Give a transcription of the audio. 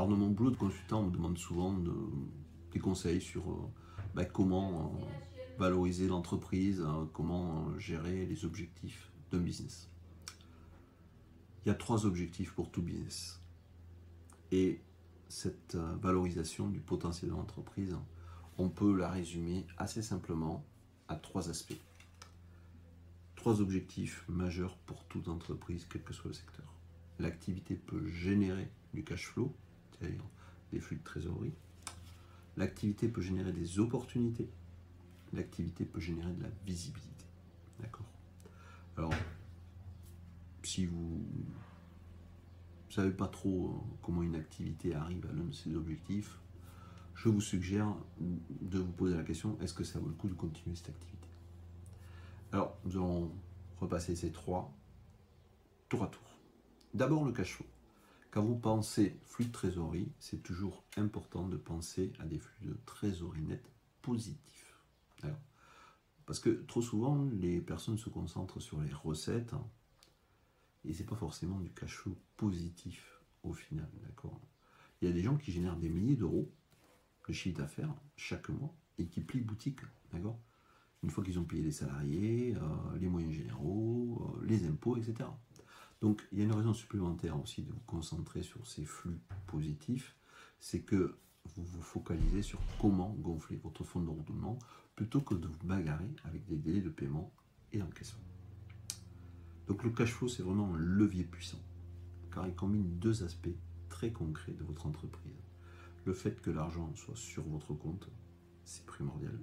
Alors dans mon boulot de consultant, on me demande souvent des conseils sur euh, bah, comment euh, valoriser l'entreprise, euh, comment gérer les objectifs d'un business. Il y a trois objectifs pour tout business. Et cette valorisation du potentiel de l'entreprise, on peut la résumer assez simplement à trois aspects. Trois objectifs majeurs pour toute entreprise, quel que soit le secteur. L'activité peut générer du cash flow, des flux de trésorerie. L'activité peut générer des opportunités. L'activité peut générer de la visibilité. D'accord? Alors, si vous ne savez pas trop euh, comment une activité arrive à l'un de ces objectifs, je vous suggère de vous poser la question est-ce que ça vaut le coup de continuer cette activité? Alors, nous allons repasser ces trois tour à tour. D'abord le cash flow. Quand vous pensez flux de trésorerie, c'est toujours important de penser à des flux de trésorerie net positifs. parce que trop souvent, les personnes se concentrent sur les recettes hein, et c'est pas forcément du cash flow positif au final. D'accord? Il y a des gens qui génèrent des milliers d'euros de chiffre d'affaires chaque mois et qui plient boutique. D'accord? Une fois qu'ils ont payé les salariés, euh, les moyens généraux, euh, les impôts, etc. Donc il y a une raison supplémentaire aussi de vous concentrer sur ces flux positifs, c'est que vous vous focalisez sur comment gonfler votre fonds de roulement plutôt que de vous bagarrer avec des délais de paiement et d'encaissement. Donc le cash flow, c'est vraiment un levier puissant, car il combine deux aspects très concrets de votre entreprise. Le fait que l'argent soit sur votre compte, c'est primordial,